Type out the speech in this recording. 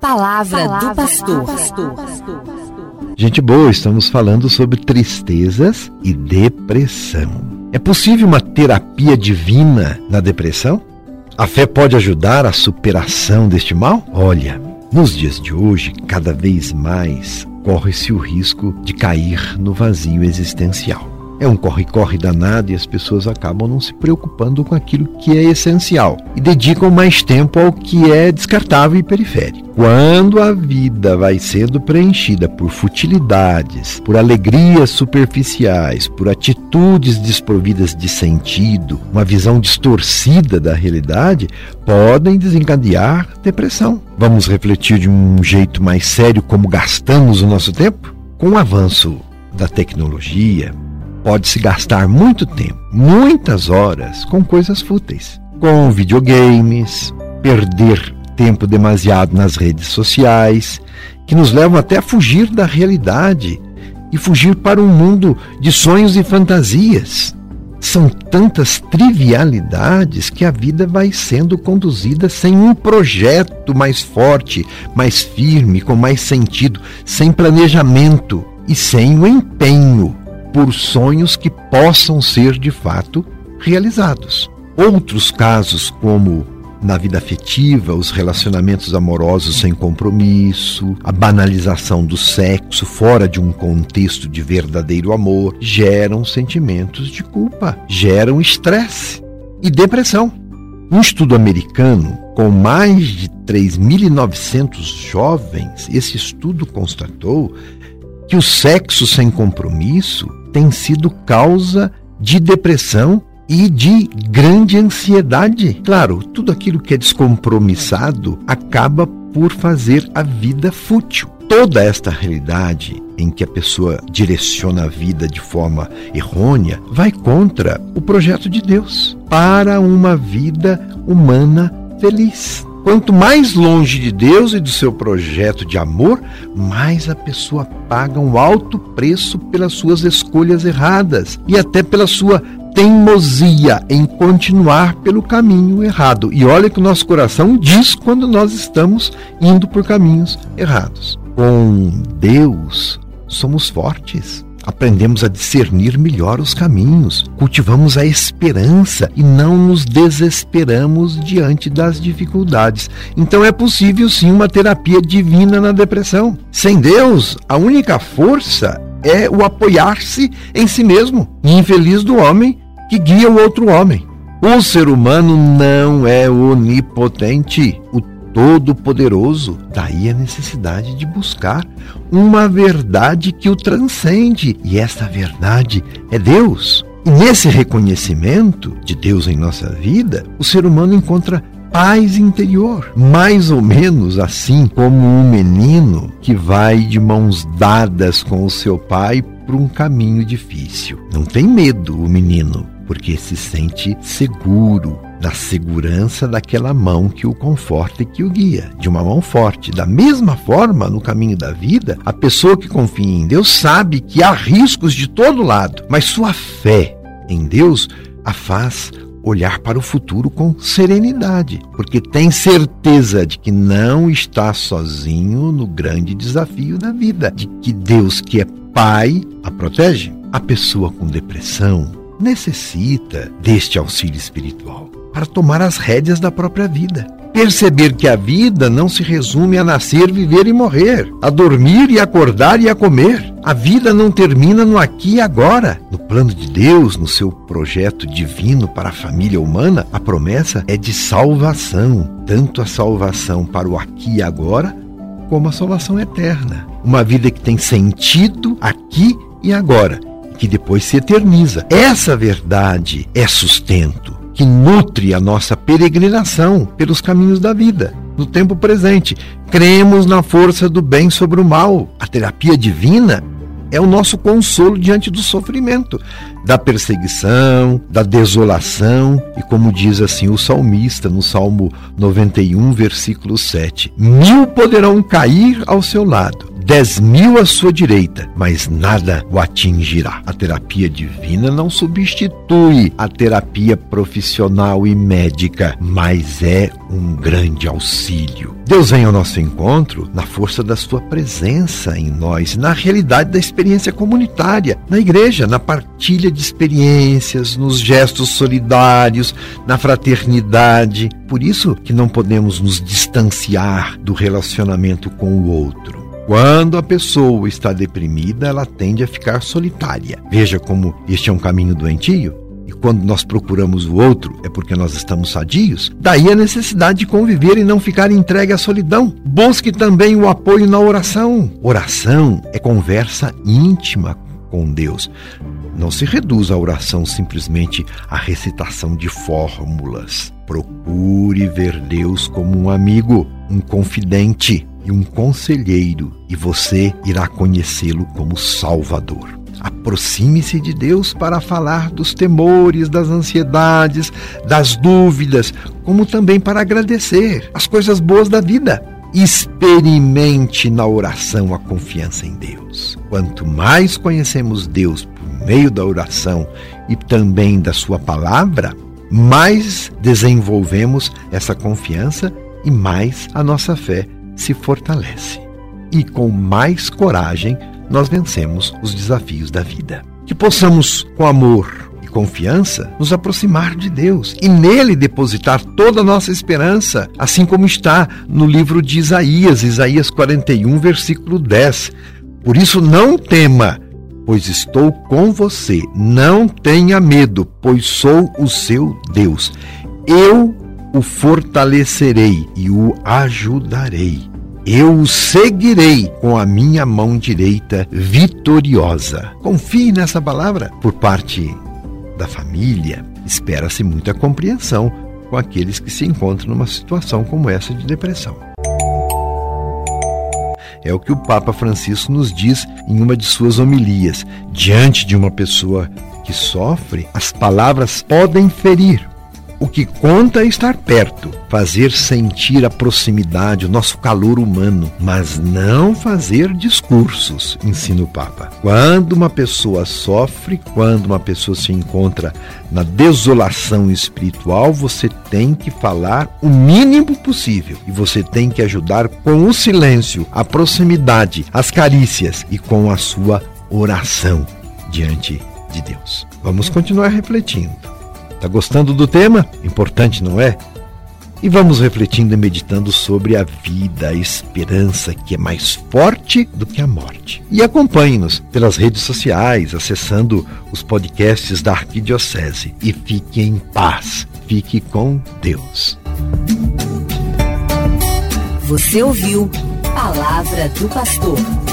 Palavra, Palavra do pastor. pastor. Gente boa, estamos falando sobre tristezas e depressão. É possível uma terapia divina na depressão? A fé pode ajudar a superação deste mal? Olha, nos dias de hoje, cada vez mais corre-se o risco de cair no vazio existencial. É um corre-corre danado e as pessoas acabam não se preocupando com aquilo que é essencial e dedicam mais tempo ao que é descartável e periférico. Quando a vida vai sendo preenchida por futilidades, por alegrias superficiais, por atitudes desprovidas de sentido, uma visão distorcida da realidade, podem desencadear depressão. Vamos refletir de um jeito mais sério como gastamos o nosso tempo? Com o avanço da tecnologia, Pode-se gastar muito tempo, muitas horas, com coisas fúteis, com videogames, perder tempo demasiado nas redes sociais, que nos levam até a fugir da realidade e fugir para um mundo de sonhos e fantasias. São tantas trivialidades que a vida vai sendo conduzida sem um projeto mais forte, mais firme, com mais sentido, sem planejamento e sem o empenho por sonhos que possam ser de fato realizados. Outros casos, como na vida afetiva, os relacionamentos amorosos sem compromisso, a banalização do sexo fora de um contexto de verdadeiro amor, geram sentimentos de culpa, geram estresse e depressão. Um estudo americano com mais de 3.900 jovens, esse estudo constatou que o sexo sem compromisso tem sido causa de depressão e de grande ansiedade. Claro, tudo aquilo que é descompromissado acaba por fazer a vida fútil. Toda esta realidade em que a pessoa direciona a vida de forma errônea vai contra o projeto de Deus para uma vida humana feliz. Quanto mais longe de Deus e do seu projeto de amor, mais a pessoa paga um alto preço pelas suas escolhas erradas e até pela sua teimosia em continuar pelo caminho errado. E olha que o nosso coração diz quando nós estamos indo por caminhos errados. Com Deus, somos fortes aprendemos a discernir melhor os caminhos, cultivamos a esperança e não nos desesperamos diante das dificuldades. Então é possível sim uma terapia divina na depressão. Sem Deus, a única força é o apoiar-se em si mesmo. infeliz do homem que guia o outro homem. O ser humano não é onipotente. O Todo-Poderoso. Daí a necessidade de buscar uma verdade que o transcende. E essa verdade é Deus. E nesse reconhecimento de Deus em nossa vida, o ser humano encontra paz interior, mais ou menos assim como um menino que vai de mãos dadas com o seu pai por um caminho difícil. Não tem medo o menino, porque se sente seguro, na segurança daquela mão que o conforta e que o guia, de uma mão forte. Da mesma forma, no caminho da vida, a pessoa que confia em Deus sabe que há riscos de todo lado, mas sua fé em Deus a faz olhar para o futuro com serenidade, porque tem certeza de que não está sozinho no grande desafio da vida, de que Deus, que é Pai, a protege. A pessoa com depressão necessita deste auxílio espiritual para tomar as rédeas da própria vida. Perceber que a vida não se resume a nascer, viver e morrer, a dormir e acordar e a comer. A vida não termina no aqui e agora. No plano de Deus, no seu projeto divino para a família humana, a promessa é de salvação, tanto a salvação para o aqui e agora, como a salvação eterna. Uma vida que tem sentido aqui e agora, que depois se eterniza. Essa verdade é sustento que nutre a nossa peregrinação pelos caminhos da vida, no tempo presente. Cremos na força do bem sobre o mal. A terapia divina é o nosso consolo diante do sofrimento, da perseguição, da desolação, e como diz assim o salmista no Salmo 91, versículo 7: Mil poderão cair ao seu lado, dez mil à sua direita, mas nada o atingirá. A terapia divina não substitui a terapia profissional e médica, mas é um grande auxílio. Deus vem ao nosso encontro na força da sua presença em nós, na realidade da experiência comunitária, na igreja, na partilha de experiências, nos gestos solidários, na fraternidade. Por isso que não podemos nos distanciar do relacionamento com o outro. Quando a pessoa está deprimida, ela tende a ficar solitária. Veja como este é um caminho doentio. E quando nós procuramos o outro, é porque nós estamos sadios. Daí a necessidade de conviver e não ficar entregue à solidão. Busque também o apoio na oração. Oração é conversa íntima com Deus. Não se reduz a oração simplesmente à recitação de fórmulas. Procure ver Deus como um amigo, um confidente e um conselheiro, e você irá conhecê-lo como Salvador. Aproxime-se de Deus para falar dos temores, das ansiedades, das dúvidas, como também para agradecer as coisas boas da vida. Experimente na oração a confiança em Deus. Quanto mais conhecemos Deus por meio da oração e também da Sua palavra, mais desenvolvemos essa confiança e mais a nossa fé se fortalece. E com mais coragem nós vencemos os desafios da vida. Que possamos, com amor e confiança, nos aproximar de Deus e nele depositar toda a nossa esperança, assim como está no livro de Isaías, Isaías 41, versículo 10. Por isso, não tema, pois estou com você. Não tenha medo, pois sou o seu Deus. Eu o fortalecerei e o ajudarei eu o seguirei com a minha mão direita vitoriosa. Confie nessa palavra. Por parte da família, espera-se muita compreensão com aqueles que se encontram numa situação como essa de depressão. É o que o Papa Francisco nos diz em uma de suas homilias. Diante de uma pessoa que sofre, as palavras podem ferir, o que conta é estar perto, fazer sentir a proximidade, o nosso calor humano, mas não fazer discursos, ensina o Papa. Quando uma pessoa sofre, quando uma pessoa se encontra na desolação espiritual, você tem que falar o mínimo possível e você tem que ajudar com o silêncio, a proximidade, as carícias e com a sua oração diante de Deus. Vamos continuar refletindo. Tá gostando do tema? Importante, não é? E vamos refletindo e meditando sobre a vida, a esperança que é mais forte do que a morte. E acompanhe-nos pelas redes sociais, acessando os podcasts da Arquidiocese. E fique em paz, fique com Deus. Você ouviu Palavra do Pastor.